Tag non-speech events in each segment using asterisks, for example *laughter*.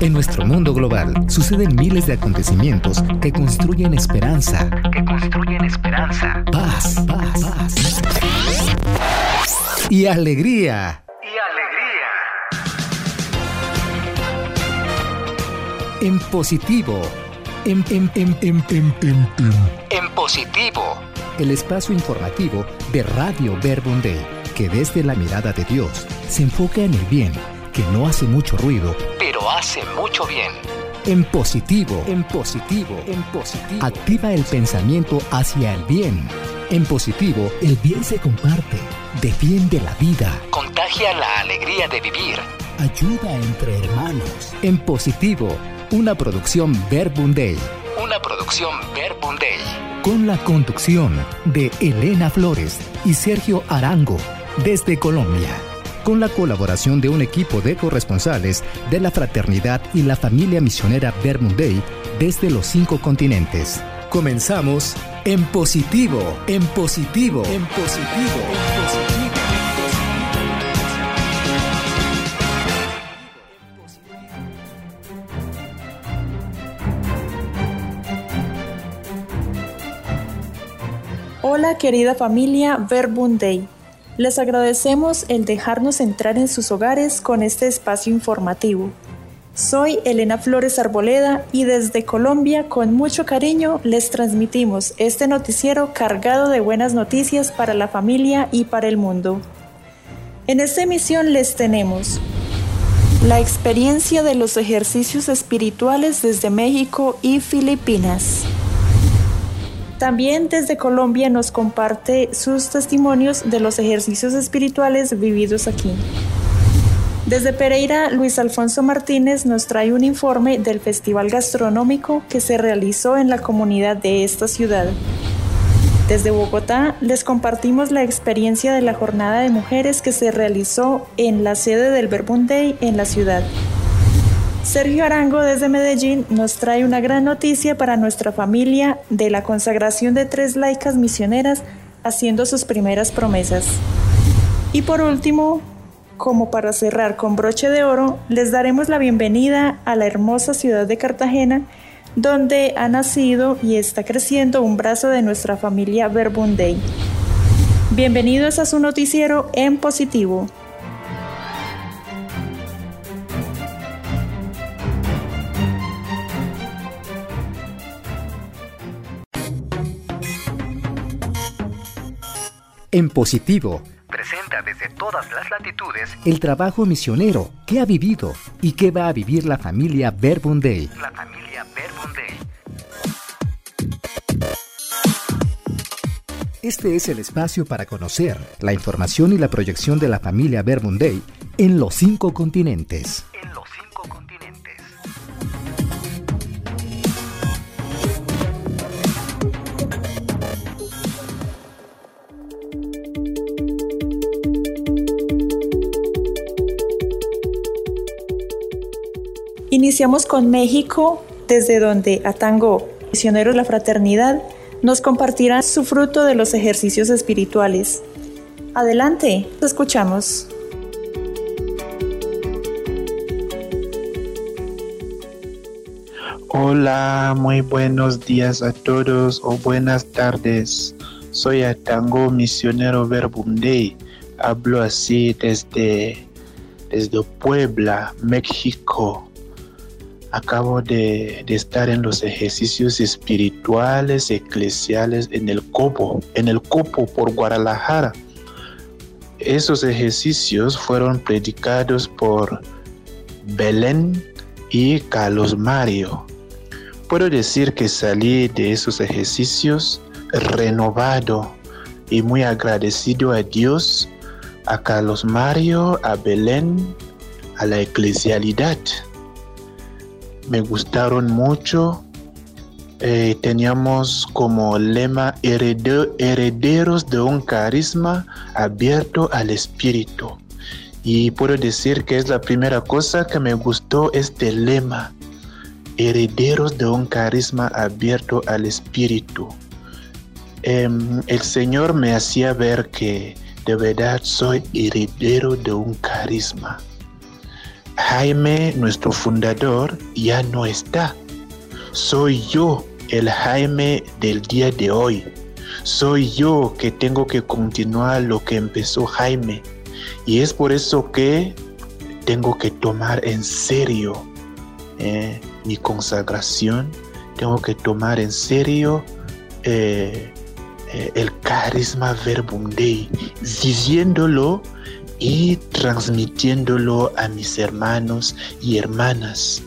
En nuestro mundo global suceden miles de acontecimientos que construyen esperanza. Que construyen esperanza. Paz, paz, paz. Y alegría. Y alegría. En positivo. En, en, en, en, en, en, en. En positivo. El espacio informativo de Radio Verbum Day, que desde la mirada de Dios se enfoca en el bien, que no hace mucho ruido, pero hace mucho bien. En positivo, en positivo, en positivo. Activa el pensamiento hacia el bien. En positivo, el bien se comparte, defiende la vida, contagia la alegría de vivir, ayuda entre hermanos. En positivo, una producción Verbum Day. Una producción Verbum Day. Con la conducción de Elena Flores y Sergio Arango, desde Colombia con la colaboración de un equipo de corresponsales de la fraternidad y la familia misionera Verbum Day desde los cinco continentes. Comenzamos en positivo, en positivo, en positivo, en positivo. Hola querida familia Verbum. Les agradecemos el dejarnos entrar en sus hogares con este espacio informativo. Soy Elena Flores Arboleda y desde Colombia con mucho cariño les transmitimos este noticiero cargado de buenas noticias para la familia y para el mundo. En esta emisión les tenemos la experiencia de los ejercicios espirituales desde México y Filipinas. También desde Colombia nos comparte sus testimonios de los ejercicios espirituales vividos aquí. Desde Pereira, Luis Alfonso Martínez nos trae un informe del festival gastronómico que se realizó en la comunidad de esta ciudad. Desde Bogotá les compartimos la experiencia de la jornada de mujeres que se realizó en la sede del Verbum Day en la ciudad. Sergio Arango desde Medellín nos trae una gran noticia para nuestra familia de la consagración de tres laicas misioneras haciendo sus primeras promesas. Y por último, como para cerrar con broche de oro, les daremos la bienvenida a la hermosa ciudad de Cartagena, donde ha nacido y está creciendo un brazo de nuestra familia Verbum Day. Bienvenidos a su noticiero en positivo. En positivo, Presenta desde todas las latitudes el trabajo misionero que ha vivido y que va a vivir la familia Verbum Day. la familia. Este es el espacio para conocer la información y la proyección de la familia Verbum Day en los cinco continentes. Iniciamos con México, desde donde Atango, misioneros de la fraternidad, nos compartirá su fruto de los ejercicios espirituales. Adelante, te escuchamos. Hola, muy buenos días a todos o buenas tardes. Soy Atango, misionero Verbum. Hablo así desde, desde Puebla, México. Acabo de, estar en los ejercicios espirituales eclesiales en el Copo, en el Copo por Guadalajara. Esos ejercicios fueron predicados por Belén y Carlos Mario. Puedo decir que salí de esos ejercicios renovado y muy agradecido a Dios, a Carlos Mario, a Belén, a la eclesialidad. Me gustaron mucho. Eh, teníamos como lema "Herede- herederos de un carisma abierto al espíritu. Y puedo decir que es la primera cosa que me gustó este lema herederos de un carisma abierto al espíritu. Em, el Señor me hacía ver que de verdad soy heredero de un carisma. Jaime, nuestro fundador, ya no está. Soy yo el Jaime del día de hoy. Soy yo que tengo que continuar lo que empezó Jaime. Y es por eso que tengo que tomar en serio eh, mi consagración, tengo que tomar en serio eh, eh, el carisma verbum Dei, diciéndolo y transmitiéndolo a mis hermanos y hermanas.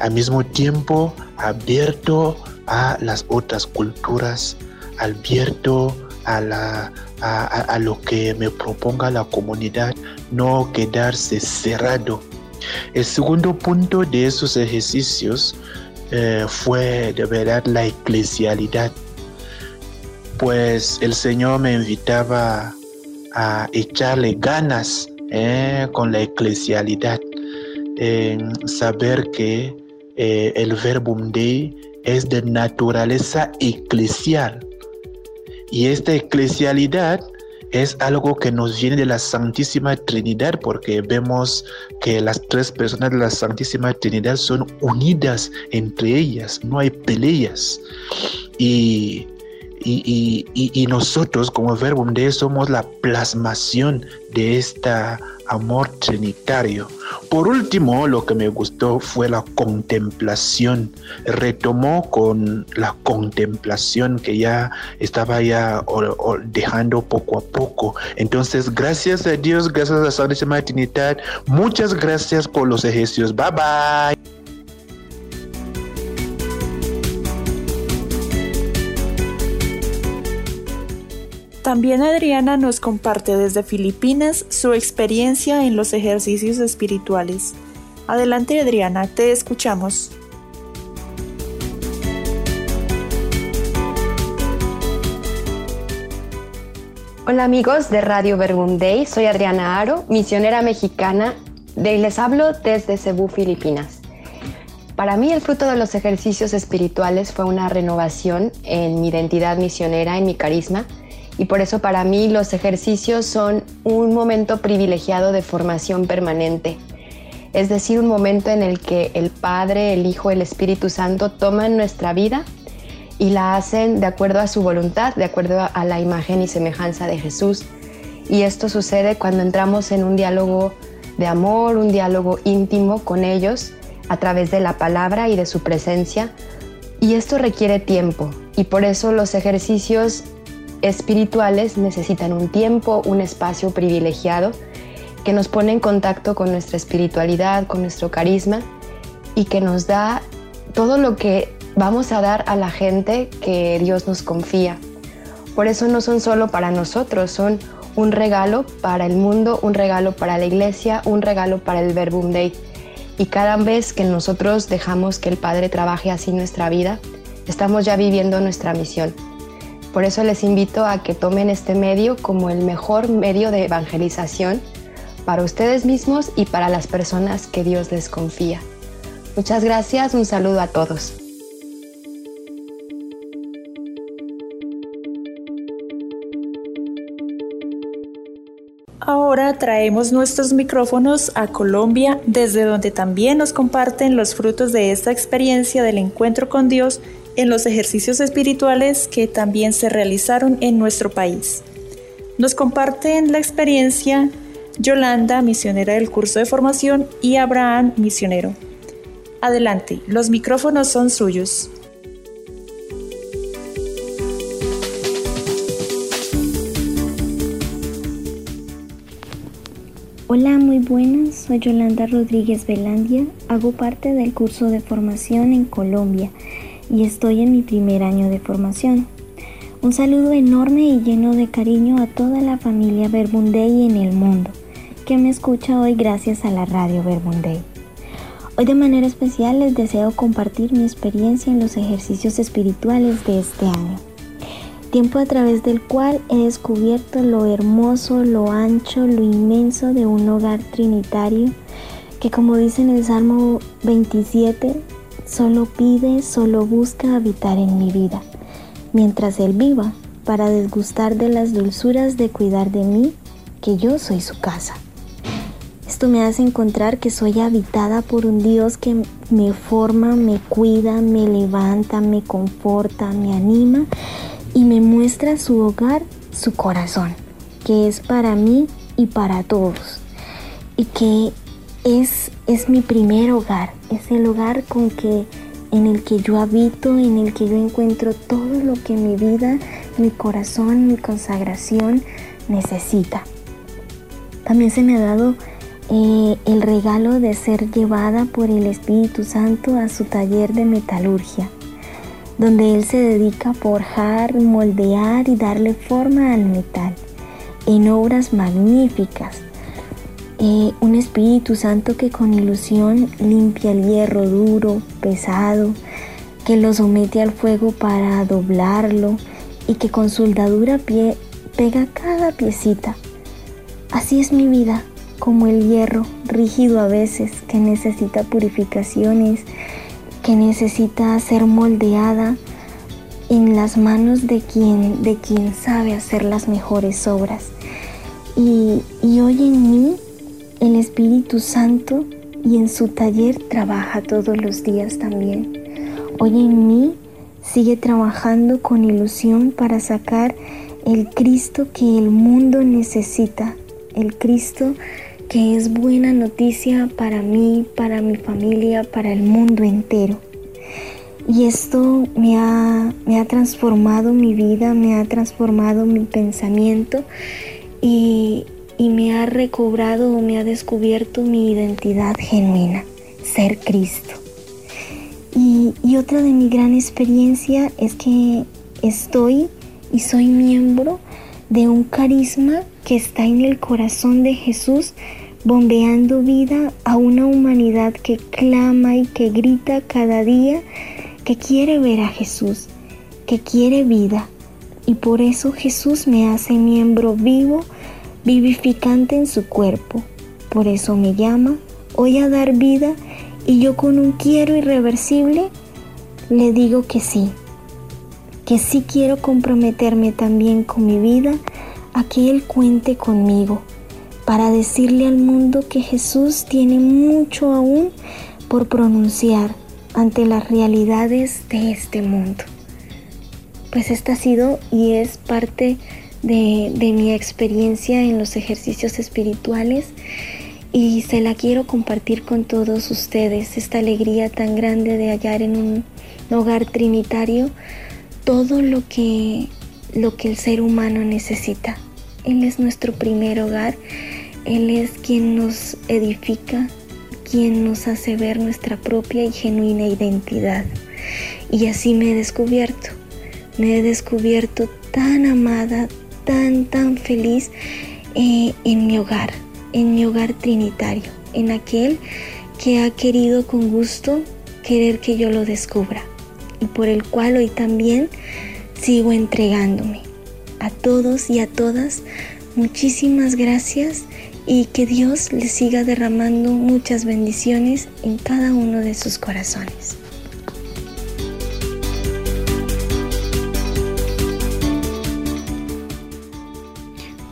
Al mismo tiempo, abierto a las otras culturas, abierto a, la, a, lo que me proponga la comunidad, no quedarse cerrado. El segundo punto de esos ejercicios eh, fue de verdad la eclesialidad, pues el Señor me invitaba a echarle ganas eh, con la eclesialidad, saber que eh, el verbum Dei es de naturaleza eclesial. Y esta eclesialidad es algo que nos viene de la Santísima Trinidad, porque vemos que las tres personas de la Santísima Trinidad son unidas entre ellas, no hay peleas. Y y, nosotros como Verbum Dei somos la plasmación de este amor trinitario. Por último, lo que me gustó fue la contemplación. Retomó con la contemplación que ya estaba ya dejando poco a poco. Entonces, gracias a Dios, gracias a la Santísima Trinidad, muchas gracias por los ejercicios. Bye bye. También Adriana nos comparte desde Filipinas su experiencia en los ejercicios espirituales. Adelante Adriana, te escuchamos. Hola amigos de Radio Verbum Day, soy Adriana Aro, misionera mexicana, y les hablo desde Cebú, Filipinas. Para mí el fruto de los ejercicios espirituales fue una renovación en mi identidad misionera, en mi carisma, y por eso para mí los ejercicios son un momento privilegiado de formación permanente. Es decir, un momento en el que el Padre, el Hijo, el Espíritu Santo toman nuestra vida y la hacen de acuerdo a su voluntad, de acuerdo a la imagen y semejanza de Jesús. Y esto sucede cuando entramos en un diálogo de amor, un diálogo íntimo con ellos a través de la palabra y de su presencia. Y esto requiere tiempo y por eso los ejercicios espirituales necesitan un tiempo, un espacio privilegiado que nos pone en contacto con nuestra espiritualidad, con nuestro carisma y que nos da todo lo que vamos a dar a la gente que Dios nos confía. Por eso no son solo para nosotros, son un regalo para el mundo, un regalo para la iglesia, un regalo para el Verbum Dei. Y cada vez que nosotros dejamos que el Padre trabaje así nuestra vida, estamos ya viviendo nuestra misión. Por eso les invito a que tomen este medio como el mejor medio de evangelización para ustedes mismos y para las personas que Dios les confía. Muchas gracias, un saludo a todos. Ahora traemos nuestros micrófonos a Colombia, desde donde también nos comparten los frutos de esta experiencia del encuentro con Dios en los ejercicios espirituales que también se realizaron en nuestro país. Nos comparten la experiencia Yolanda, misionera del curso de formación, y Abraham, misionero. Adelante, los micrófonos son suyos. Hola, muy buenas. Soy Yolanda Rodríguez Velandia. Hago parte del curso de formación en Colombia y estoy en mi primer año de formación. Un saludo enorme y lleno de cariño a toda la familia Verbundey en el mundo que me escucha hoy gracias a la radio Verbundey. Hoy de manera especial les deseo compartir mi experiencia en los ejercicios espirituales de este año. Tiempo a través del cual he descubierto lo hermoso, lo ancho, lo inmenso de un hogar trinitario que como dice en el Salmo 27, solo pide, solo busca habitar en mi vida. Mientras Él viva, para desgustar de las dulzuras de cuidar de mí, que yo soy su casa. Esto me hace encontrar que soy habitada por un Dios que me forma, me cuida, me levanta, me conforta, me anima y me muestra su hogar, su corazón, que es para mí y para todos. Y que es, es mi primer hogar, es el hogar con que en el que yo habito, en el que yo encuentro todo lo que mi vida, mi corazón, mi consagración necesita. También se me ha dado eh, el regalo de ser llevada por el Espíritu Santo a su taller de metalurgia, donde Él se dedica a forjar, moldear y darle forma al metal en obras magníficas. Eh, un Espíritu Santo que con ilusión limpia el hierro duro, pesado, que lo somete al fuego para doblarlo y que con soldadura pie, pega cada piecita. Así es mi vida como el hierro, rígido a veces, que necesita purificaciones, que necesita ser moldeada en las manos de quien, de quien sabe hacer las mejores obras. Y, y hoy en mí el Espíritu Santo y en su taller trabaja todos los días también. Hoy en mí sigue trabajando con ilusión para sacar el Cristo que el mundo necesita, el Cristo que es buena noticia para mí, para mi familia, para el mundo entero. Y esto me ha, me ha transformado mi vida, me ha transformado mi pensamiento y, y me ha recobrado o me ha descubierto mi identidad genuina, ser Cristo. Y, otra de mi gran experiencia es que estoy y soy miembro de un carisma que está en el corazón de Jesús, bombeando vida a una humanidad que clama y que grita cada día que quiere ver a Jesús, que quiere vida. Y por eso Jesús me hace miembro vivo, vivificante en su cuerpo. Por eso me llama hoy a dar vida y yo con un quiero irreversible le digo que sí, que sí quiero comprometerme también con mi vida a que Él cuente conmigo para decirle al mundo que Jesús tiene mucho aún por pronunciar ante las realidades de este mundo. Pues esta ha sido y es parte de, de mi experiencia en los ejercicios espirituales y se la quiero compartir con todos ustedes, esta alegría tan grande de hallar en un hogar trinitario todo lo que, lo que el ser humano necesita. Él es nuestro primer hogar, Él es quien nos edifica, quien nos hace ver nuestra propia y genuina identidad. Y así me he descubierto, me he descubierto tan amada, tan, tan feliz eh, en mi hogar, en mi hogar trinitario, en aquel que ha querido con gusto querer que yo lo descubra y por el cual hoy también sigo entregándome a todos y a todas, muchísimas gracias y que Dios les siga derramando muchas bendiciones en cada uno de sus corazones.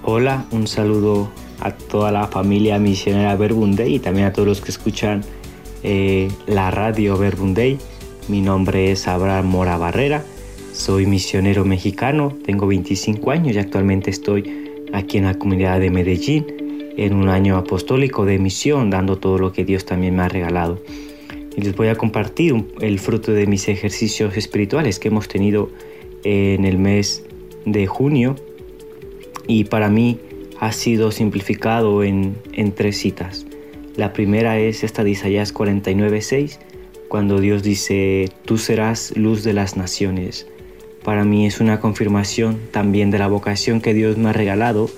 Hola, un saludo a toda la familia misionera Verbunday y también a todos los que escuchan eh, la radio Verbunday. Mi nombre es Abraham Mora Barrera soy misionero mexicano, tengo 25 años y actualmente estoy aquí en la comunidad de Medellín en un año apostólico de misión, dando todo lo que Dios también me ha regalado. Y les voy a compartir el fruto de mis ejercicios espirituales que hemos tenido en el mes de junio y para mí ha sido simplificado en, tres citas. La primera es esta de Isaías 49:6, cuando Dios dice, tú serás luz de las naciones para mí es una confirmación también de la vocación que Dios me ha regalado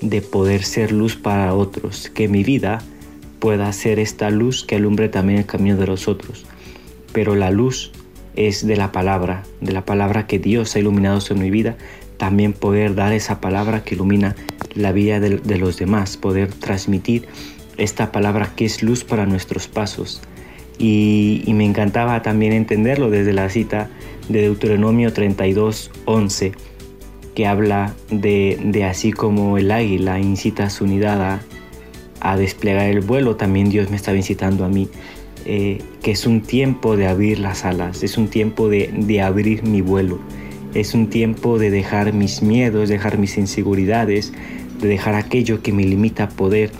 de poder ser luz para otros, que mi vida pueda ser esta luz que alumbre también el camino de los otros. Pero la luz es de la palabra, de la palabra que Dios ha iluminado sobre mi vida, también poder dar esa palabra que ilumina la vida de, los demás, poder transmitir esta palabra que es luz para nuestros pasos. Y, me encantaba también entenderlo desde la cita de Deuteronomio 32, 11, que habla de, así como el águila incita a su nidada a desplegar el vuelo, también Dios me estaba incitando a mí, eh, que es un tiempo de abrir las alas, es un tiempo de, de abrir mi vuelo, es un tiempo de dejar mis miedos, dejar mis inseguridades, de dejar aquello que me limita a poder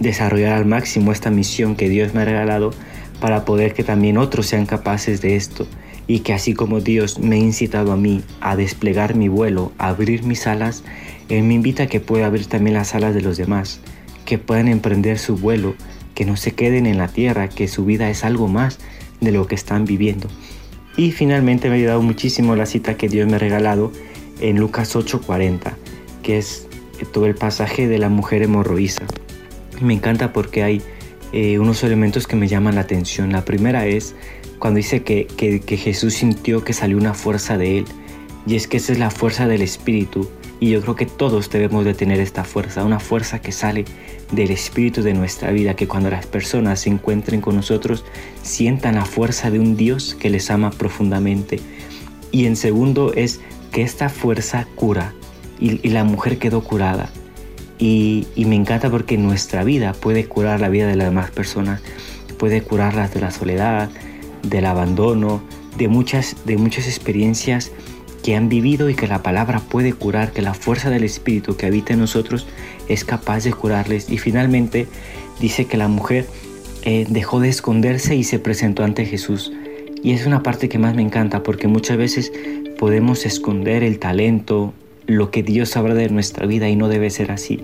desarrollar al máximo esta misión que Dios me ha regalado para poder que también otros sean capaces de esto y que así como Dios me ha incitado a mí a desplegar mi vuelo, a abrir mis alas, Él me invita a que pueda abrir también las alas de los demás, que puedan emprender su vuelo, que no se queden en la tierra, que su vida es algo más de lo que están viviendo. Y finalmente me ha ayudado muchísimo la cita que Dios me ha regalado en Lucas 8:40, que es todo el pasaje de la mujer hemorroísa. Me encanta porque hay eh, unos elementos que me llaman la atención. La primera es cuando dice que, que, Jesús sintió que salió una fuerza de él. Y es que esa es la fuerza del Espíritu. Y yo creo que todos debemos de tener esta fuerza, una fuerza que sale del Espíritu de nuestra vida, que cuando las personas se encuentren con nosotros sientan la fuerza de un Dios que les ama profundamente. Y en segundo es que esta fuerza cura y, la mujer quedó curada. Y, y, me encanta porque nuestra vida puede curar la vida de las demás personas, puede curarlas de la soledad, del abandono, de muchas, de muchas experiencias que han vivido y que la palabra puede curar, que la fuerza del Espíritu que habita en nosotros es capaz de curarles. Y finalmente dice que la mujer eh, dejó de esconderse y se presentó ante Jesús. Y es una parte que más me encanta porque muchas veces podemos esconder el talento, lo que Dios sabrá de nuestra vida y no debe ser así.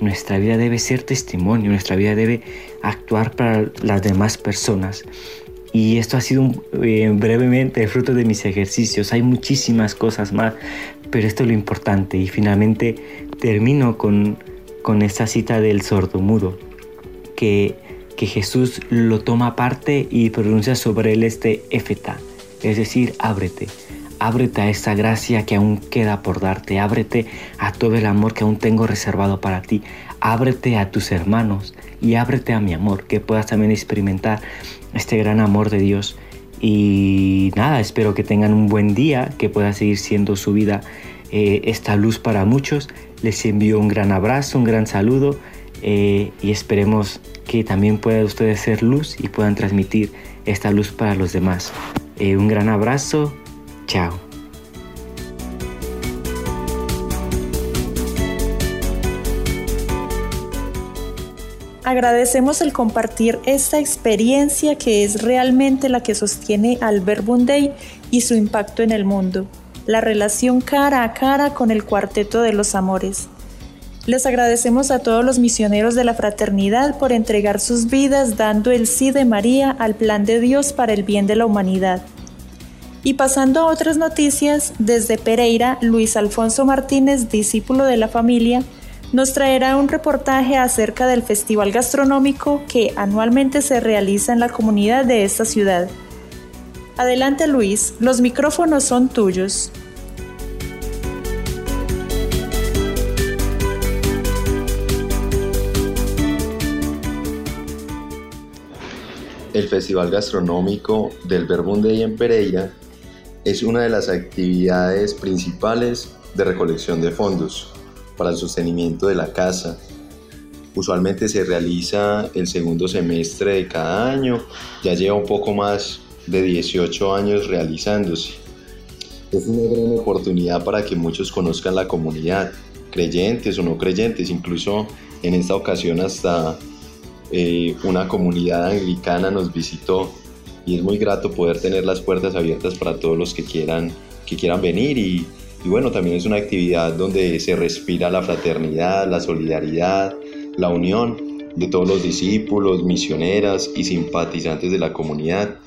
Nuestra vida debe ser testimonio, nuestra vida debe actuar para las demás personas. Y esto ha sido eh, brevemente fruto de mis ejercicios. Hay muchísimas cosas más, pero esto es lo importante. Y finalmente termino con, con esta cita del sordomudo, que, que Jesús lo toma aparte y pronuncia sobre él este efeta, es decir, ábrete. Ábrete a esta gracia que aún queda por darte. Ábrete a todo el amor que aún tengo reservado para ti. Ábrete a tus hermanos y ábrete a mi amor, que puedas también experimentar este gran amor de Dios. Y nada, espero que tengan un buen día, que pueda seguir siendo su vida eh, esta luz para muchos. Les envío un gran abrazo, un gran saludo eh, y esperemos que también puedan ustedes ser luz y puedan transmitir esta luz para los demás. Eh, un gran abrazo, chao. Agradecemos el compartir esta experiencia que es realmente la que sostiene al Verbum Dei y su impacto en el mundo, la relación cara a cara con el cuarteto de los amores. Les agradecemos a todos los misioneros de la fraternidad por entregar sus vidas dando el sí de María al plan de Dios para el bien de la humanidad. Y pasando a otras noticias, desde Pereira, Luis Alfonso Martínez, discípulo de la familia, nos traerá un reportaje acerca del festival gastronómico que anualmente se realiza en la comunidad de esta ciudad. Adelante Luis, los micrófonos son tuyos. El Festival Gastronómico del Verbunde en Pereira es una de las actividades principales de recolección de fondos para el sostenimiento de la casa. Usualmente se realiza el segundo semestre de cada año, ya lleva un poco más de 18 años realizándose. Es una gran oportunidad para que muchos conozcan la comunidad, creyentes o no creyentes, incluso en esta ocasión hasta eh, una comunidad anglicana nos visitó y es muy grato poder tener las puertas abiertas para todos los que quieran, que quieran venir y y bueno, también es una actividad donde se respira la fraternidad, la solidaridad, la unión de todos los discípulos, misioneras y simpatizantes de la comunidad.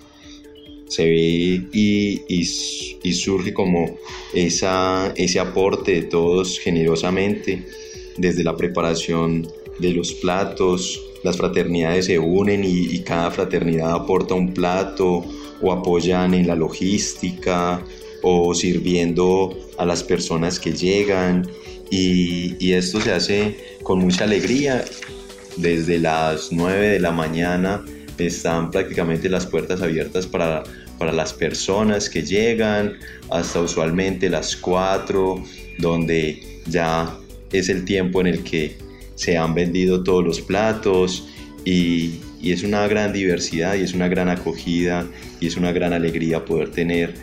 Se ve y, y, surge como esa, ese aporte de todos generosamente, desde la preparación de los platos, las fraternidades se unen y, y, cada fraternidad aporta un plato o apoyan en la logística o sirviendo a las personas que llegan y, esto se hace con mucha alegría. Desde las 9 de la mañana están prácticamente las puertas abiertas para, para las personas que llegan hasta usualmente las 4 donde ya es el tiempo en el que se han vendido todos los platos y, es una gran diversidad y es una gran acogida y es una gran alegría poder tener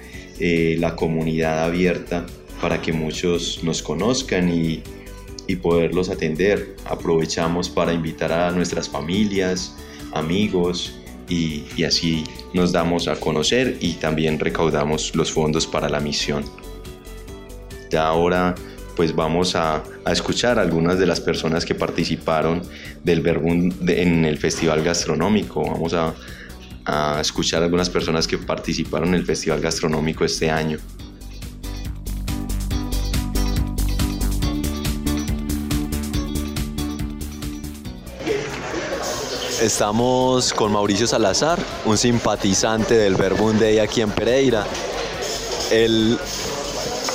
eh, la comunidad abierta para que muchos nos conozcan y, y poderlos atender. Aprovechamos para invitar a nuestras familias, amigos y, y, así nos damos a conocer y también recaudamos los fondos para la misión. Ya ahora pues vamos a, escuchar a algunas de las personas que participaron del Verbum en el Festival Gastronómico. Vamos a, a escuchar a algunas personas que participaron en el Festival Gastronómico este año. Estamos con Mauricio Salazar, un simpatizante del Verbum Day aquí en Pereira. Él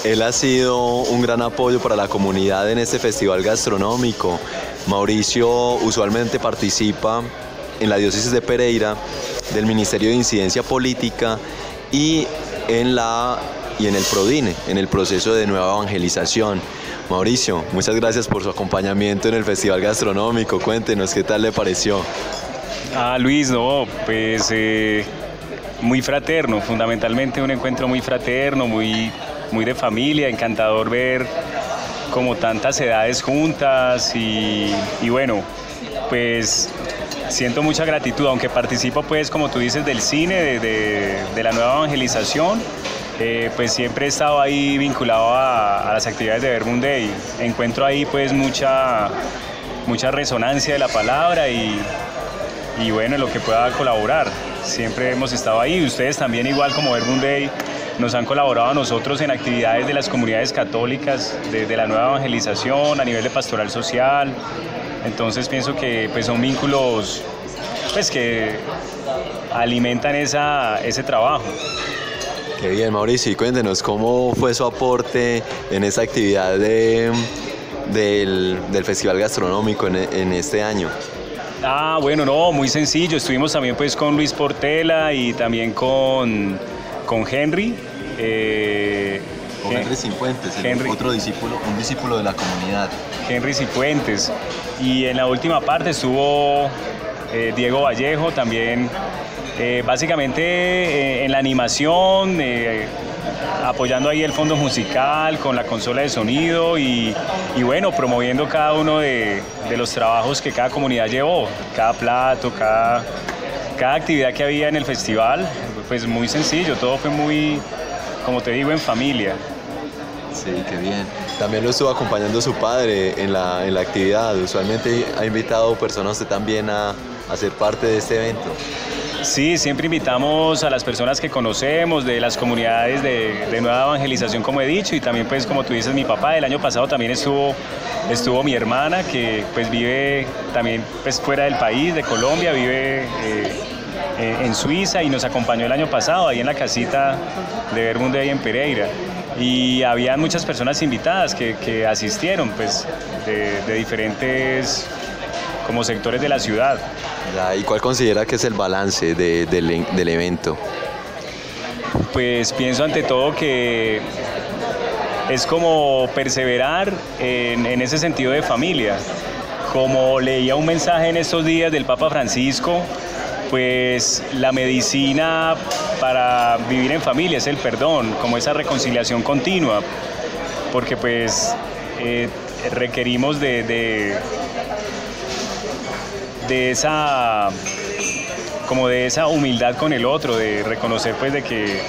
él ha sido un gran apoyo para la comunidad en este festival gastronómico. Mauricio usualmente participa en la diócesis de Pereira del Ministerio de Incidencia Política y en la y en el Prodine, en el proceso de nueva evangelización. Mauricio, muchas gracias por su acompañamiento en el Festival Gastronómico. Cuéntenos qué tal le pareció. Ah, Luis, no, pues eh, muy fraterno, fundamentalmente un encuentro muy fraterno, muy muy de familia, encantador ver como tantas edades juntas y, bueno, pues siento mucha gratitud, aunque participo pues como tú dices del cine, de, la nueva evangelización, eh, pues siempre he estado ahí vinculado a, las actividades de Vermunde y encuentro ahí pues mucha, mucha resonancia de la palabra y, y bueno, lo que pueda colaborar. Siempre hemos estado ahí, ustedes también igual como Vermunde nos han colaborado a nosotros en actividades de las comunidades católicas, de, la nueva evangelización, a nivel de pastoral social. Entonces pienso que pues, son vínculos pues, que alimentan esa, ese trabajo. Qué bien, Mauricio. Y cuéntenos, ¿cómo fue su aporte en esa actividad de, del, Festival Gastronómico en, en, este año? Ah, bueno, no, muy sencillo. Estuvimos también pues con Luis Portela y también con con Henry. Eh, con Henry Cifuentes, otro discípulo, un discípulo de la comunidad. Henry Cifuentes. Y en la última parte estuvo eh, Diego Vallejo también, eh, básicamente en la animación, apoyando ahí el fondo musical con la consola de sonido y, bueno, promoviendo cada uno de, de, los trabajos que cada comunidad llevó, cada plato, cada, cada actividad que había en el festival pues muy sencillo, todo fue muy, como te digo, en familia. Sí, qué bien. También lo estuvo acompañando su padre en la, en la actividad. Usualmente ha invitado personas también a, a ser parte de este evento. Sí, siempre invitamos a las personas que conocemos, de las comunidades de, de, nueva evangelización, como he dicho, y también, pues, como tú dices, mi papá, el año pasado también estuvo, estuvo mi hermana, que pues vive también pues, fuera del país, de Colombia, vive eh, eh, en Suiza y nos acompañó el año pasado ahí en la casita de Vermunde ahí en Pereira. Y había muchas personas invitadas que, asistieron pues de, diferentes como sectores de la ciudad. ¿Y cuál considera que es el balance del, evento? Pues pienso ante todo que es como perseverar en, en, ese sentido de familia. Como leía un mensaje en estos días del Papa Francisco, pues la medicina para vivir en familia es el perdón, como esa reconciliación continua, porque pues eh, requerimos de, de, esa como de esa humildad con el otro, de reconocer pues de que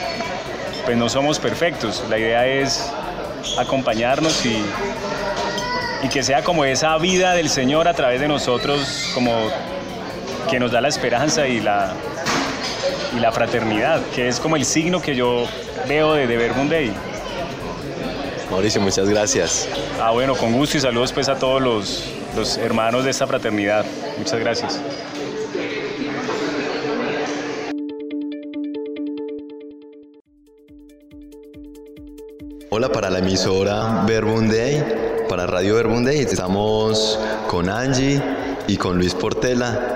pues no somos perfectos. La idea es acompañarnos y, y que sea como esa vida del Señor a través de nosotros, como que nos da la esperanza y la, y la fraternidad, que es como el signo que yo veo de, de Day. Mauricio, muchas gracias. Ah, bueno, con gusto y saludos pues a todos los, los hermanos de esta fraternidad. Muchas gracias. Hola para la emisora Verbum Day, para Radio Verbum Day. Estamos con Angie y con Luis Portela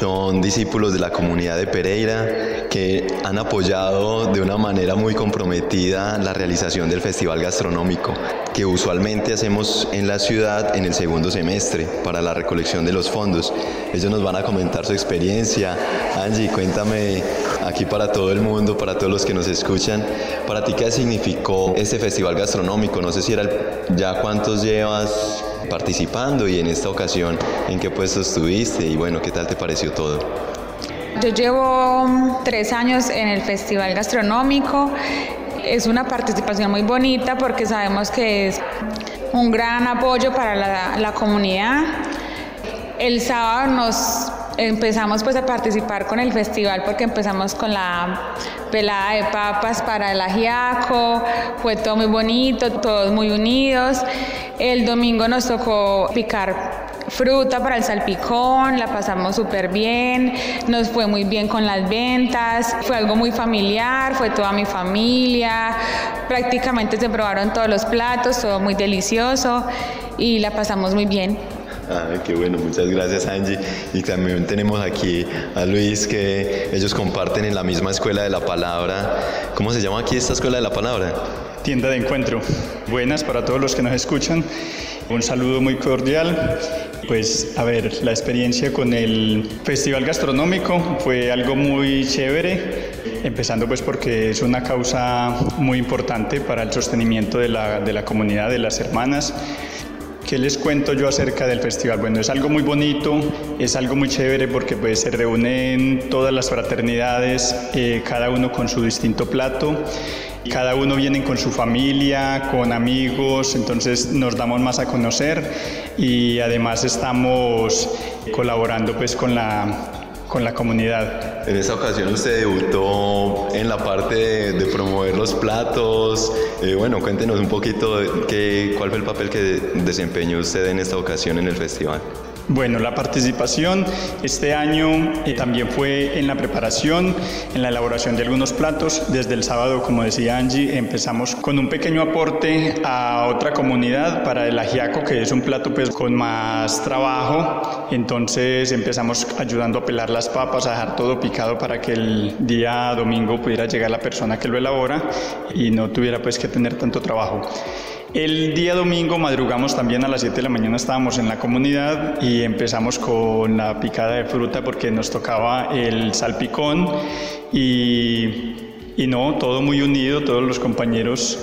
Son discípulos de la comunidad de Pereira que han apoyado de una manera muy comprometida la realización del Festival Gastronómico, que usualmente hacemos en la ciudad en el segundo semestre para la recolección de los fondos. Ellos nos van a comentar su experiencia. Angie, cuéntame aquí para todo el mundo, para todos los que nos escuchan, para ti qué significó este Festival Gastronómico. No sé si era el, ya cuántos llevas participando y en esta ocasión en qué puesto estuviste y bueno, ¿qué tal te pareció todo? Yo llevo tres años en el Festival Gastronómico. Es una participación muy bonita porque sabemos que es un gran apoyo para la, la comunidad. El sábado nos empezamos pues a participar con el festival porque empezamos con la pelada de papas para el ajiaco, fue todo muy bonito, todos muy unidos. El domingo nos tocó picar fruta para el salpicón, la pasamos súper bien, nos fue muy bien con las ventas, fue algo muy familiar, fue toda mi familia, prácticamente se probaron todos los platos, todo muy delicioso y la pasamos muy bien. Ah, qué bueno, muchas gracias Angie. Y también tenemos aquí a Luis que ellos comparten en la misma escuela de la palabra. ¿Cómo se llama aquí esta escuela de la palabra? Tienda de encuentro. Buenas para todos los que nos escuchan. Un saludo muy cordial. Pues a ver, la experiencia con el Festival Gastronómico fue algo muy chévere, empezando pues porque es una causa muy importante para el sostenimiento de la, de la comunidad, de las hermanas. ¿Qué les cuento yo acerca del festival? Bueno, es algo muy bonito, es algo muy chévere porque pues, se reúnen todas las fraternidades, eh, cada uno con su distinto plato. Cada uno viene con su familia, con amigos, entonces nos damos más a conocer y además estamos colaborando pues con la, con la comunidad. En esta ocasión usted debutó en la parte de, promover los platos. Eh, bueno, cuéntenos un poquito qué, cuál fue el papel que desempeñó usted en esta ocasión en el festival. Bueno, la participación este año eh, también fue en la preparación, en la elaboración de algunos platos. Desde el sábado, como decía Angie, empezamos con un pequeño aporte a otra comunidad para el ajiaco, que es un plato pues, con más trabajo. Entonces empezamos ayudando a pelar las papas, a dejar todo picado para que el día domingo pudiera llegar la persona que lo elabora y no tuviera pues que tener tanto trabajo. El día domingo madrugamos también a las 7 de la mañana, estábamos en la comunidad y empezamos con la picada de fruta porque nos tocaba el salpicón y, y no, todo muy unido, todos los compañeros.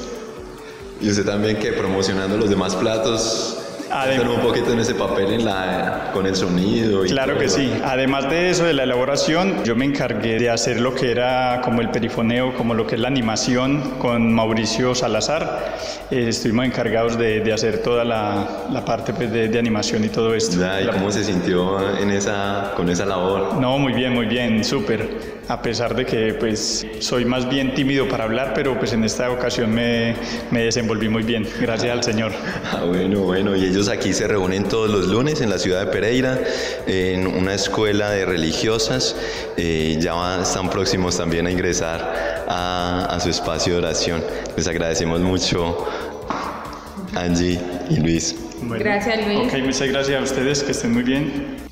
Y usted también que promocionando los demás platos hacer un poquito en ese papel en la, con el sonido. Y claro que sí. Además de eso, de la elaboración, yo me encargué de hacer lo que era como el perifoneo, como lo que es la animación con Mauricio Salazar. Eh, estuvimos encargados de, de hacer toda la, la parte pues, de, de, animación y todo esto. ¿Y cómo se sintió en esa, con esa labor? No, muy bien, muy bien, súper. A pesar de que pues soy más bien tímido para hablar, pero pues en esta ocasión me, me desenvolví muy bien, gracias al Señor. Ah, bueno, bueno, y ellos aquí se reúnen todos los lunes en la ciudad de Pereira, en una escuela de religiosas. Eh, ya están próximos también a ingresar a, su espacio de oración. Les agradecemos mucho, Angie y Luis. gracias, Luis. Ok, muchas gracias a ustedes, que estén muy bien.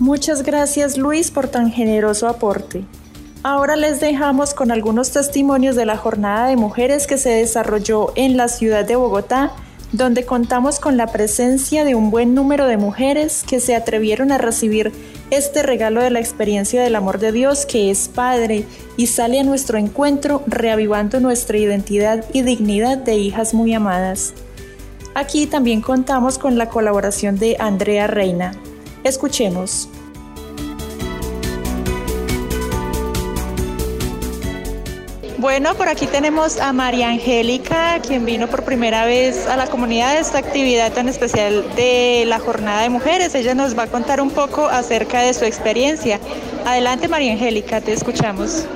Muchas gracias Luis por tan generoso aporte. Ahora les dejamos con algunos testimonios de la jornada de mujeres que se desarrolló en la ciudad de Bogotá, donde contamos con la presencia de un buen número de mujeres que se atrevieron a recibir este regalo de la experiencia del amor de Dios que es Padre y sale a nuestro encuentro reavivando nuestra identidad y dignidad de hijas muy amadas. Aquí también contamos con la colaboración de Andrea Reina. Escuchemos. Bueno, por aquí tenemos a María Angélica, quien vino por primera vez a la comunidad de esta actividad tan especial de la Jornada de Mujeres. Ella nos va a contar un poco acerca de su experiencia. Adelante, María Angélica, te escuchamos.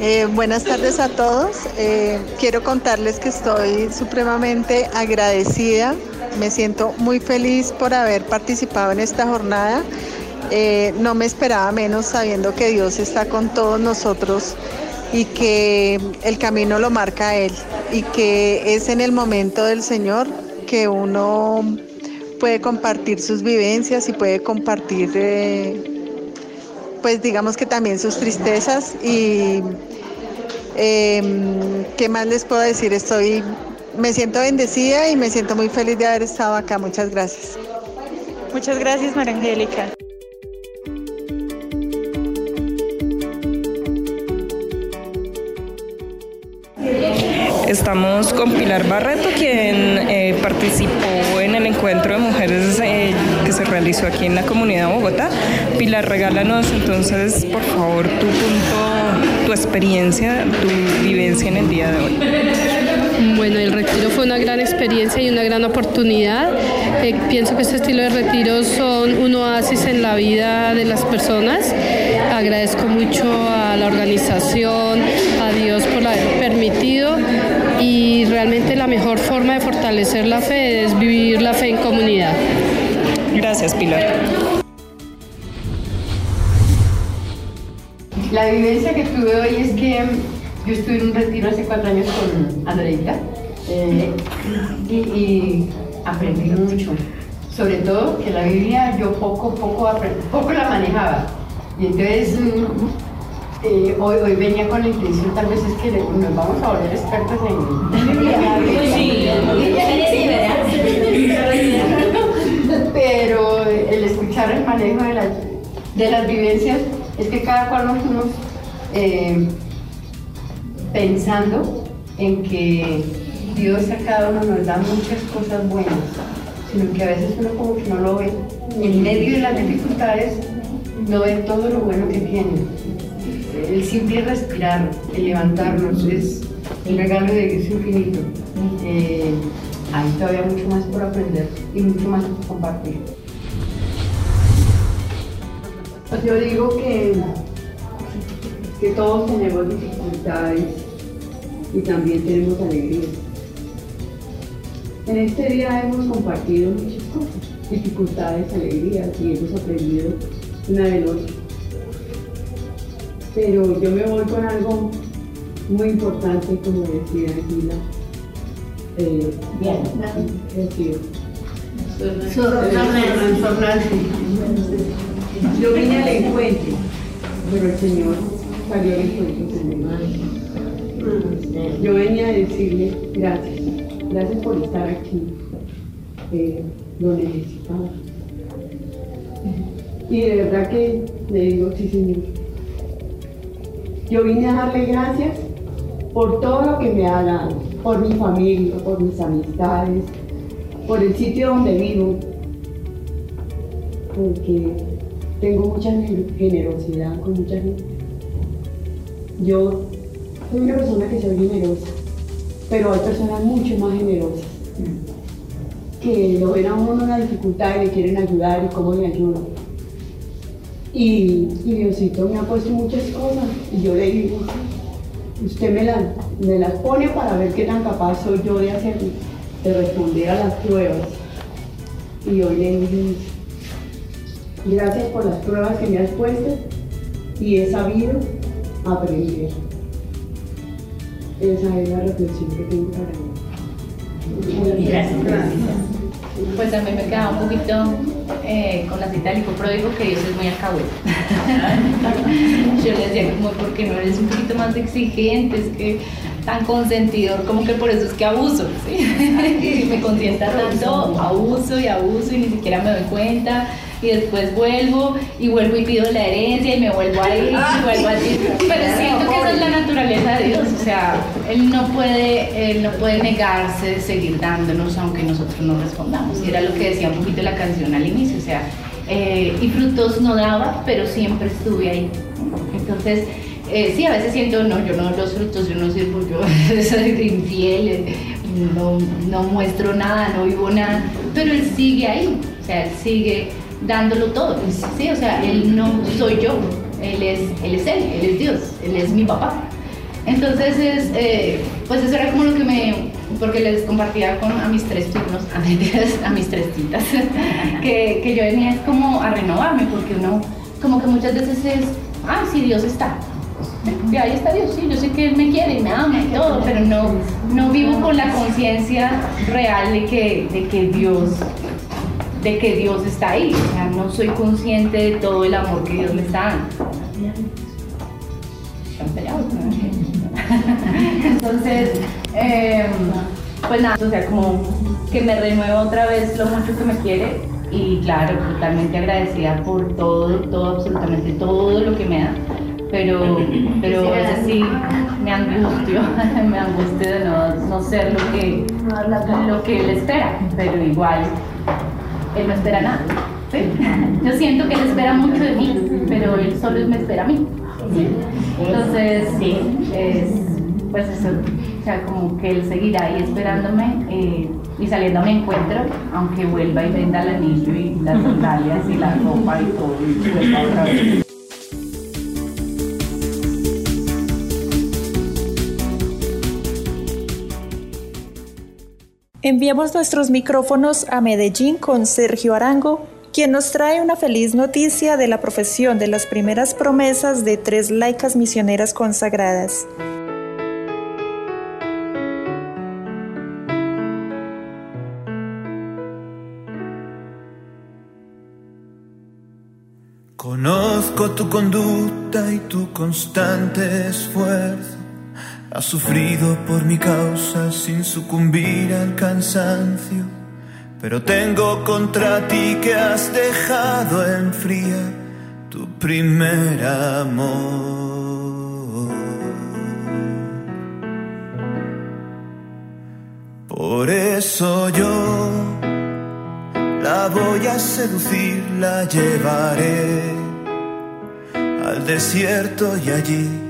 Eh, buenas tardes a todos. Eh, quiero contarles que estoy supremamente agradecida. Me siento muy feliz por haber participado en esta jornada. Eh, no me esperaba menos sabiendo que Dios está con todos nosotros y que el camino lo marca Él y que es en el momento del Señor que uno puede compartir sus vivencias y puede compartir, eh, pues digamos que también sus tristezas y em, qué más les puedo decir, estoy, me siento bendecida y me siento muy feliz de haber estado acá. Muchas gracias. Muchas gracias, María Angélica. Estamos con Pilar Barreto, quien eh, participó en el encuentro de mujeres eh, que se realizó aquí en la comunidad de Bogotá. Pilar, regálanos entonces, por favor, tu punto, tu experiencia, tu vivencia en el día de hoy. Bueno, el retiro fue una gran experiencia y una gran oportunidad. Eh, pienso que este estilo de retiros son un oasis en la vida de las personas. Agradezco mucho a la organización, a Dios por haber permitido y realmente la mejor forma de fortalecer la fe es vivir la fe en comunidad. Gracias, Pilar. La vivencia que tuve hoy es que yo estuve en un retiro hace cuatro años con Andreita eh, y, y, aprendí mucho. Sobre todo que la Biblia yo poco, poco, poco la manejaba. Y entonces eh, hoy, hoy, venía con la intención, tal vez es que nos vamos a volver expertos en sí, pero el escuchar el manejo de las, de las vivencias es que cada cual nos eh, pensando en que Dios a cada uno nos da muchas cosas buenas, sino que a veces uno como que no lo ve. En medio de las dificultades no ve todo lo bueno que tiene el simple respirar, el levantarnos, es el regalo de Dios infinito. Eh, hay todavía mucho más por aprender y mucho más por compartir. Pues yo digo que, que todos tenemos dificultades y también tenemos alegría. En este día hemos compartido muchas cosas, dificultades, alegrías y hemos aprendido una de otra pero yo me voy con algo muy importante, como decía Gila. Eh, Yo vine al encuentro, pero el Señor salió. Yo venía a decirle gracias, gracias por estar aquí, eh, lo necesitaba. Y de verdad que le digo, sí, Señor, yo vine a darle gracias por todo lo que me ha dado, por mi familia, por mis amistades, por el sitio donde vivo, porque tengo mucha generosidad con mucha gente. Yo soy una persona que soy generosa, pero hay personas mucho más generosas que lo ven a uno en una dificultad y le quieren ayudar y cómo le ayudan. Y, Diosito me ha puesto muchas cosas y yo le digo, usted me, me las pone para ver qué tan capaz soy yo de hacer, de responder a las pruebas. Y hoy le digo, gracias por las pruebas que me has puesto y he sabido aprender. Esa es la reflexión que tengo para mí. Gracias. Pues a mí me queda un poquito eh, con la cita del hijo pródigo que Dios es muy alcahueta. *laughs* Yo le decía como, porque no eres un poquito más exigente? Es que tan consentidor, como que por eso es que abuso, ¿sí? *laughs* me consienta tanto, abuso y abuso y ni siquiera me doy cuenta y después vuelvo y vuelvo y pido la herencia y me vuelvo a ir y vuelvo a ir. Pero siento que esa es la naturaleza de Dios, o sea, Él no puede, él no puede negarse de seguir dándonos aunque nosotros no respondamos. Y era lo que decía un poquito la canción al inicio, o sea, eh, y frutos no daba, pero siempre estuve ahí. Entonces, eh, sí, a veces siento, no, yo no los frutos, yo no sirvo, yo *laughs* soy infiel, eh, no, no muestro nada, no vivo nada, pero él sigue ahí, o sea, él sigue dándolo todo. Sí, o sea, él no soy yo, él es, él es él, él es Dios, él es mi papá. Entonces, es, eh, pues eso era como lo que me, porque les compartía con a mis tres turnos, *laughs* a mis tres citas, *laughs* que, que yo venía es como a renovarme, porque uno, como que muchas veces es, ah, sí, Dios está, Y ahí está Dios, sí, yo sé que Él me quiere y me ama y todo, pero no, no vivo con la conciencia real de que, de que Dios de que Dios está ahí, o sea, no soy consciente de todo el amor que Dios me está dando. Entonces, eh, pues nada, o sea, como que me renueva otra vez lo mucho que me quiere y claro, totalmente agradecida por todo, todo, absolutamente todo lo que me da. Pero, pero sí me angustio, *laughs* me angustio de no, no ser lo que, lo que él espera, pero igual él no espera nada. *laughs* Yo siento que él espera mucho de mí, pero él solo me espera a mí. Entonces, sí, es, pues eso, o sea, como que él seguirá ahí esperándome eh, y saliendo a mi encuentro, aunque vuelva y venda el anillo y las sandalias y la ropa y todo, y vuelva otra vez. Enviamos nuestros micrófonos a Medellín con Sergio Arango, quien nos trae una feliz noticia de la profesión de las primeras promesas de tres laicas misioneras consagradas. Conozco tu conducta y tu constante esfuerzo. Has sufrido por mi causa sin sucumbir al cansancio. Pero tengo contra ti que has dejado enfriar tu primer amor. Por eso yo la voy a seducir, la llevaré al desierto y allí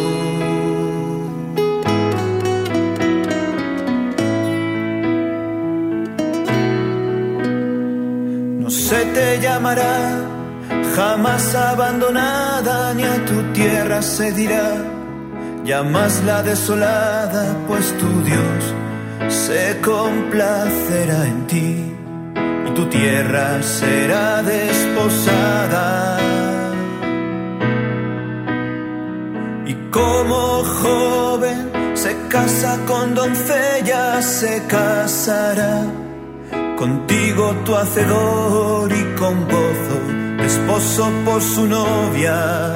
Jamás abandonada, ni a tu tierra se dirá, llamas la desolada, pues tu Dios se complacerá en ti. Y tu tierra será desposada. Y como joven se casa con doncella, se casará contigo tu hacedor y con gozo, esposo por su novia,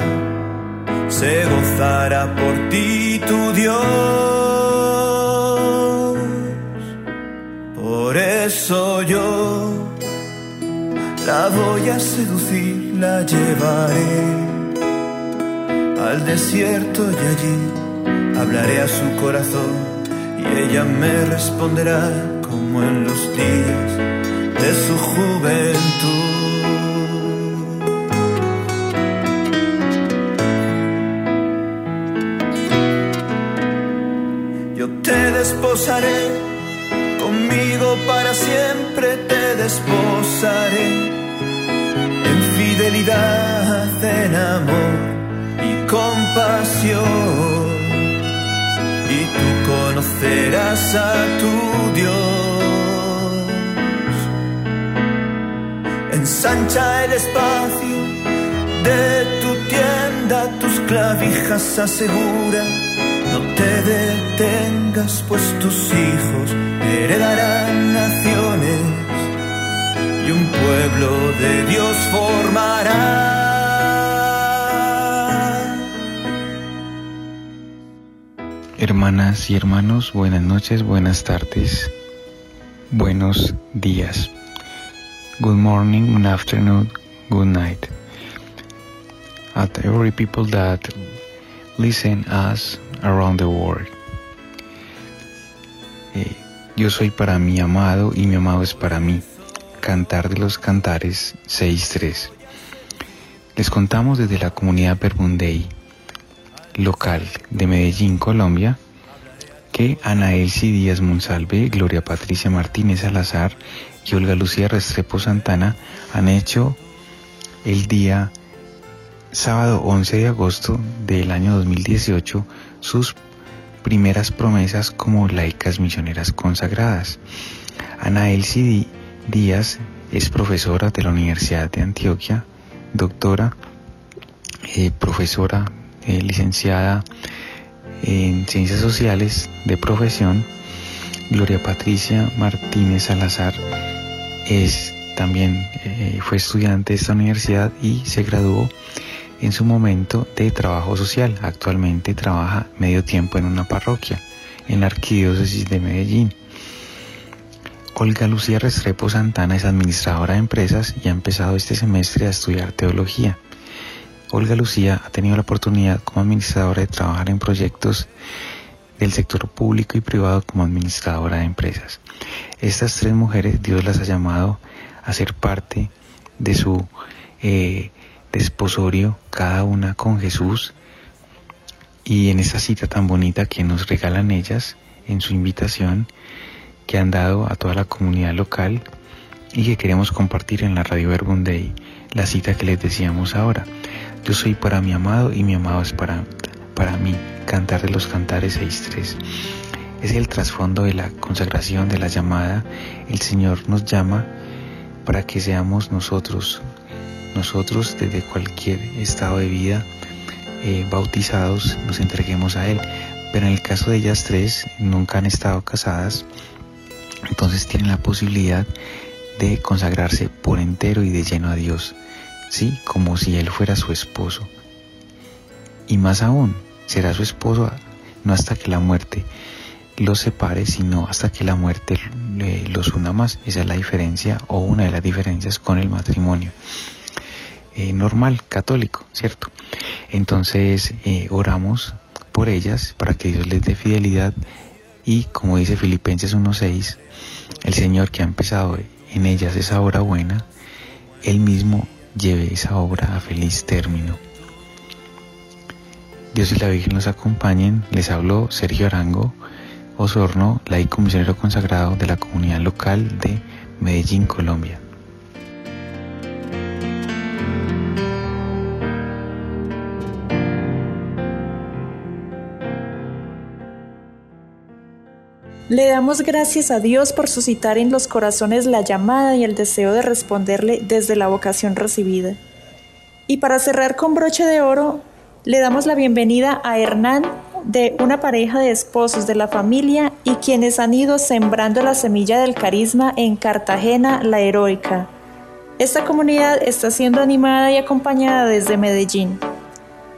se gozará por ti tu Dios. Por eso yo la voy a seducir, la llevaré al desierto y allí hablaré a su corazón y ella me responderá como en los días de su juventud. Yo te desposaré conmigo para siempre te desposaré en fidelidad, en amor y compasión. Y tú conocerás a tu Dios. Ensancha el espacio de tu tienda, tus clavijas asegura. No te detengas, pues tus hijos heredarán naciones y un pueblo de Dios formará. Hermanas y hermanos, buenas noches, buenas tardes, buenos días. Good morning, good afternoon, good night. At every people that listen us around the world. Eh, yo soy para mi amado y mi amado es para mí. Cantar de los Cantares 6.3. Les contamos desde la comunidad Verbundei local de Medellín, Colombia, que Ana Elsie Díaz Monsalve, Gloria Patricia Martínez Salazar y Olga Lucía Restrepo Santana han hecho el día sábado 11 de agosto del año 2018 sus primeras promesas como laicas misioneras consagradas. Ana Elsie Díaz es profesora de la Universidad de Antioquia, doctora, eh, profesora, eh, licenciada en Ciencias Sociales de profesión. Gloria Patricia Martínez Salazar es también eh, fue estudiante de esta universidad y se graduó en su momento de trabajo social. Actualmente trabaja medio tiempo en una parroquia en la Arquidiócesis de Medellín. Olga Lucía Restrepo Santana es administradora de empresas y ha empezado este semestre a estudiar teología. Olga Lucía ha tenido la oportunidad como administradora de trabajar en proyectos del sector público y privado como administradora de empresas. Estas tres mujeres Dios las ha llamado a ser parte de su eh, desposorio, cada una con Jesús, y en esa cita tan bonita que nos regalan ellas en su invitación, que han dado a toda la comunidad local y que queremos compartir en la Radio Verbum la cita que les decíamos ahora. Yo soy para mi amado y mi amado es para, para mí, cantar de los cantares 6.3. Es el trasfondo de la consagración, de la llamada. El Señor nos llama para que seamos nosotros, nosotros desde cualquier estado de vida, eh, bautizados, nos entreguemos a Él. Pero en el caso de ellas tres, nunca han estado casadas, entonces tienen la posibilidad de consagrarse por entero y de lleno a Dios, ¿sí? Como si Él fuera su esposo. Y más aún, será su esposo no hasta que la muerte los separe, sino hasta que la muerte los una más. Esa es la diferencia o una de las diferencias con el matrimonio eh, normal, católico, ¿cierto? Entonces eh, oramos por ellas para que Dios les dé fidelidad y como dice Filipenses 1.6, el Señor que ha empezado en ellas esa obra buena, Él mismo lleve esa obra a feliz término. Dios y la Virgen nos acompañen. Les habló Sergio Arango Osorno, laico misionero consagrado de la comunidad local de Medellín, Colombia. Le damos gracias a Dios por suscitar en los corazones la llamada y el deseo de responderle desde la vocación recibida. Y para cerrar con broche de oro, le damos la bienvenida a Hernán de una pareja de esposos de la familia y quienes han ido sembrando la semilla del carisma en Cartagena la Heroica. Esta comunidad está siendo animada y acompañada desde Medellín.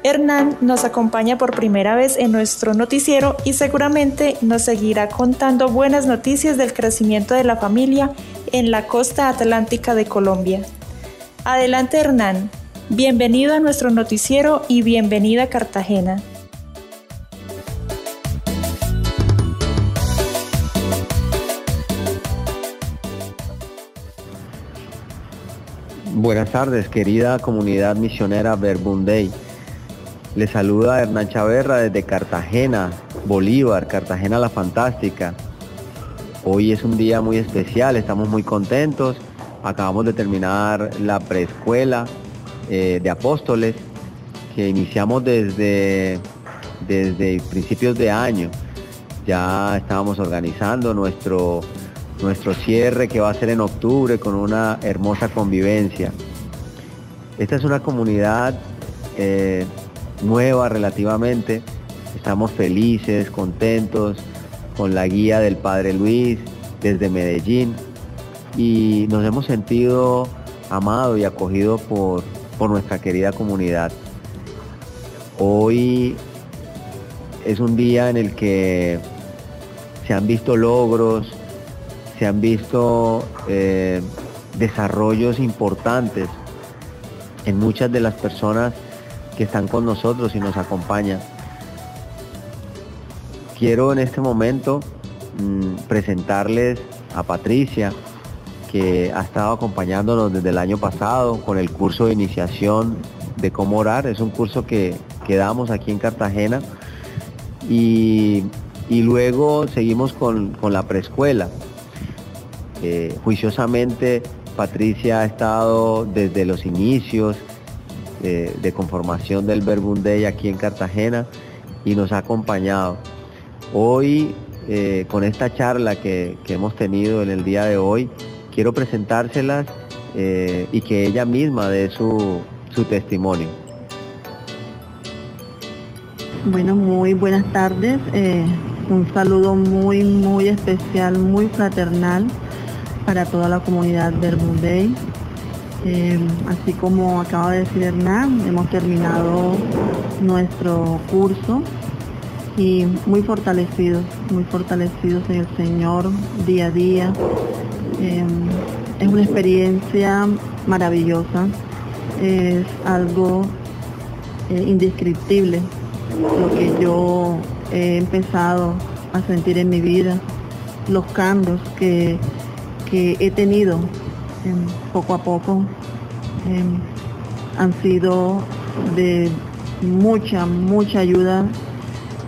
Hernán nos acompaña por primera vez en nuestro noticiero y seguramente nos seguirá contando buenas noticias del crecimiento de la familia en la costa atlántica de Colombia. Adelante Hernán, bienvenido a nuestro noticiero y bienvenida a Cartagena. Buenas tardes, querida comunidad misionera Verbundey. Les saluda Hernán Chaverra desde Cartagena, Bolívar, Cartagena la Fantástica. Hoy es un día muy especial, estamos muy contentos. Acabamos de terminar la preescuela eh, de apóstoles que iniciamos desde, desde principios de año. Ya estábamos organizando nuestro, nuestro cierre que va a ser en octubre con una hermosa convivencia. Esta es una comunidad eh, nueva relativamente. Estamos felices, contentos con la guía del Padre Luis desde Medellín y nos hemos sentido amados y acogidos por, por nuestra querida comunidad. Hoy es un día en el que se han visto logros, se han visto eh, desarrollos importantes en muchas de las personas que están con nosotros y nos acompañan. Quiero en este momento mm, presentarles a Patricia, que ha estado acompañándonos desde el año pasado con el curso de iniciación de cómo orar. Es un curso que, quedamos aquí en Cartagena y, luego seguimos con, la preescuela. Eh, juiciosamente Patricia ha estado desde los inicios de conformación del Verbum Day aquí en Cartagena y nos ha acompañado. Hoy, eh, con esta charla que, hemos tenido en el día de hoy, quiero presentárselas eh, y que ella misma dé su, su testimonio. Bueno, muy buenas tardes. Eh, un saludo muy, muy especial, muy fraternal para toda la comunidad Verbum Day. así como acaba de decir Hernán, hemos terminado nuestro curso y muy fortalecidos, muy fortalecidos en el Señor día a día. Em, es una experiencia maravillosa, es algo eh, indescriptible lo que yo he empezado a sentir en mi vida, los cambios que, he tenido em, poco a poco em, han sido de mucha, mucha ayuda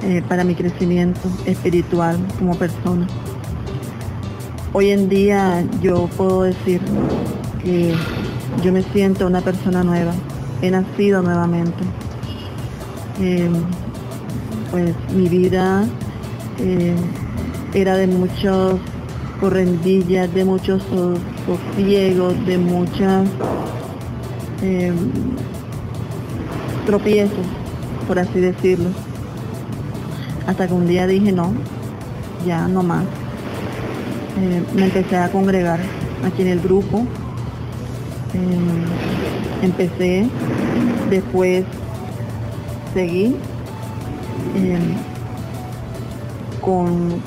eh, para mi crecimiento espiritual como persona. Hoy en día yo puedo decir que yo me siento una persona nueva, he nacido nuevamente. Em, pues mi vida eh, era de muchos correndillas, de muchos sosiegos, de muchas em, tropiezos, por así decirlo. Hasta que un día dije no, ya no más. Eh, me empecé a congregar aquí en el grupo. Eh, empecé, después seguí eh, con,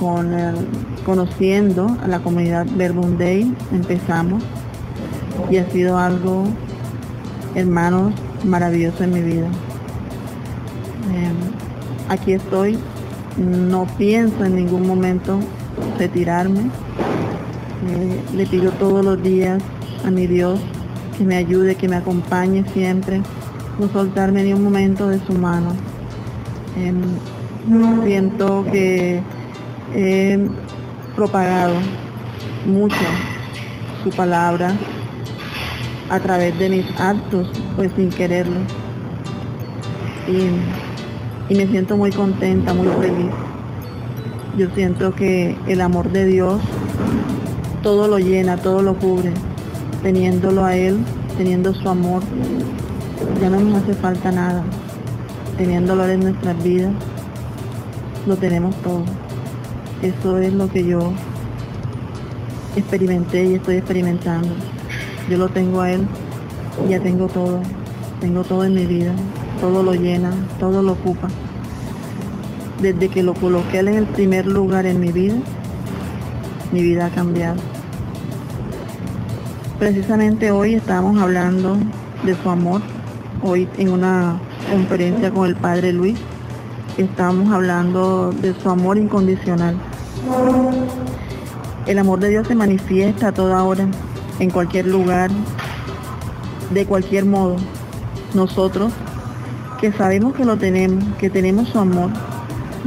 conociendo a la comunidad Verbum Day, empezamos y ha sido algo, hermanos, maravilloso en mi vida. aquí estoy no pienso en ningún momento retirarme. Eh, le pido todos los días a mi Dios que me ayude, que me acompañe siempre, no soltarme ni un momento de su mano. Em, siento que he propagado mucho su palabra a través de mis actos, pues sin quererlo. Y me siento muy contenta, muy feliz. Yo siento que el amor de Dios todo lo llena, todo lo cubre. Teniéndolo a Él, teniendo su amor, ya no nos hace falta nada. Teniéndolo en nuestras vidas, lo tenemos todo. Eso es lo que yo experimenté y estoy experimentando. Yo lo tengo a Él, ya tengo todo, tengo todo en mi vida todo lo llena, todo lo ocupa. Desde que lo coloqué en el primer lugar en mi vida, mi vida ha cambiado. Precisamente hoy estamos hablando de su amor. Hoy en una conferencia con el Padre Luis estamos hablando de su amor incondicional. El amor de Dios se manifiesta a toda hora, en cualquier lugar, de cualquier modo. Nosotros que sabemos que lo tenemos, que tenemos su amor,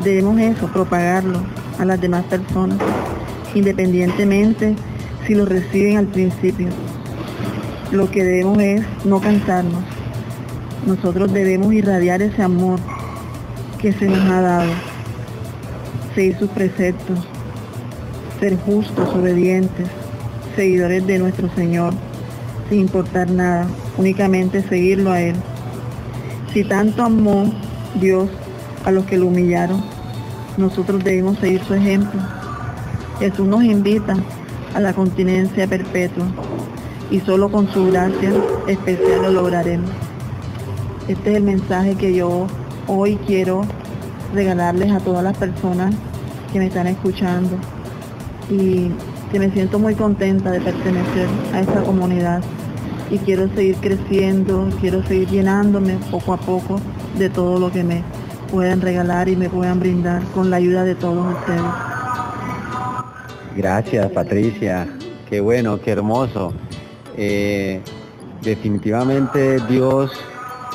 debemos eso, propagarlo a las demás personas, independientemente si lo reciben al principio. Lo que debemos es no cansarnos. Nosotros debemos irradiar ese amor que se nos ha dado, seguir sus preceptos, ser justos, obedientes, seguidores de nuestro Señor, sin importar nada, únicamente seguirlo a Él. Si tanto amó Dios a los que lo humillaron, nosotros debemos seguir su ejemplo. Jesús nos invita a la continencia perpetua y solo con su gracia especial lo lograremos. Este es el mensaje que yo hoy quiero regalarles a todas las personas que me están escuchando y que me siento muy contenta de pertenecer a esta comunidad y quiero seguir creciendo, quiero seguir llenándome poco a poco de todo lo que me puedan regalar y me puedan brindar con la ayuda de todos ustedes. Gracias Patricia, qué bueno, qué hermoso. Eh, definitivamente Dios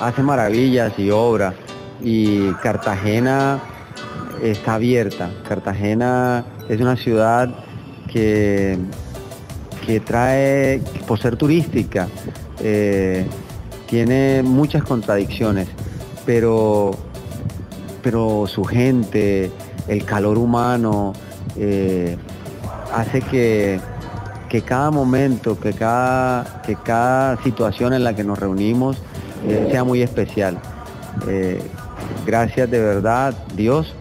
hace maravillas y obra y Cartagena está abierta. Cartagena es una ciudad que, que trae, por ser turística, eh, tiene muchas contradicciones, pero, pero su gente, el calor humano, eh, hace que, que cada momento, que cada, que cada situación en la que nos reunimos eh, sea muy especial. gracias de verdad, Dios,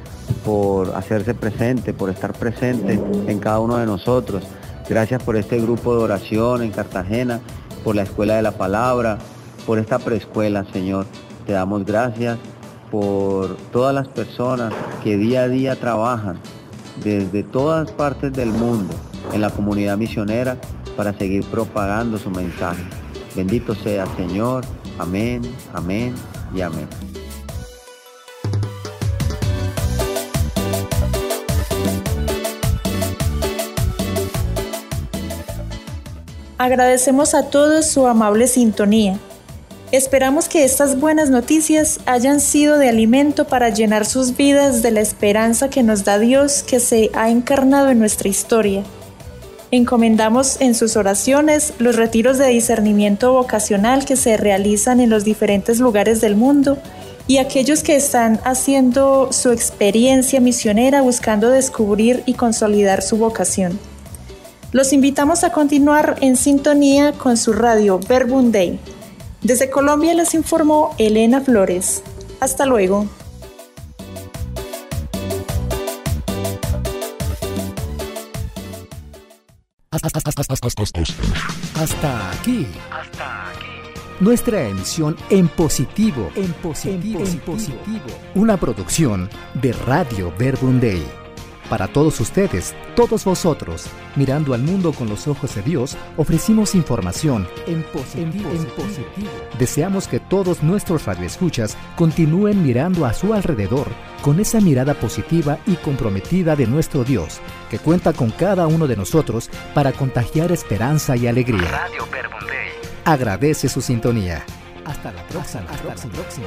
por hacerse presente, por estar presente en cada uno de nosotros. Gracias por este grupo de oración en Cartagena, por la Escuela de la Palabra, por esta preescuela, Señor. Te damos gracias por todas las personas que día a día trabajan desde todas partes del mundo en la comunidad misionera para seguir propagando su mensaje. Bendito sea, Señor. Amén, amén y amén. Agradecemos a todos su amable sintonía. Esperamos que estas buenas noticias hayan sido de alimento para llenar sus vidas de la esperanza que nos da Dios que se ha encarnado en nuestra historia. Encomendamos en sus oraciones los retiros de discernimiento vocacional que se realizan en los diferentes lugares del mundo y aquellos que están haciendo su experiencia misionera buscando descubrir y consolidar su vocación. Los invitamos a continuar en sintonía con su radio Verbum Day. Desde Colombia les informó Elena Flores. Hasta luego. Hasta aquí. Hasta aquí. Nuestra emisión en positivo. En positivo. En positivo. Una producción de Radio Verbum para todos ustedes, todos vosotros, mirando al mundo con los ojos de Dios, ofrecimos información en positivo. En positivo. Deseamos que todos nuestros radioescuchas continúen mirando a su alrededor con esa mirada positiva y comprometida de nuestro Dios, que cuenta con cada uno de nosotros para contagiar esperanza y alegría. Radio Agradece su sintonía. Hasta la próxima. Hasta la próxima.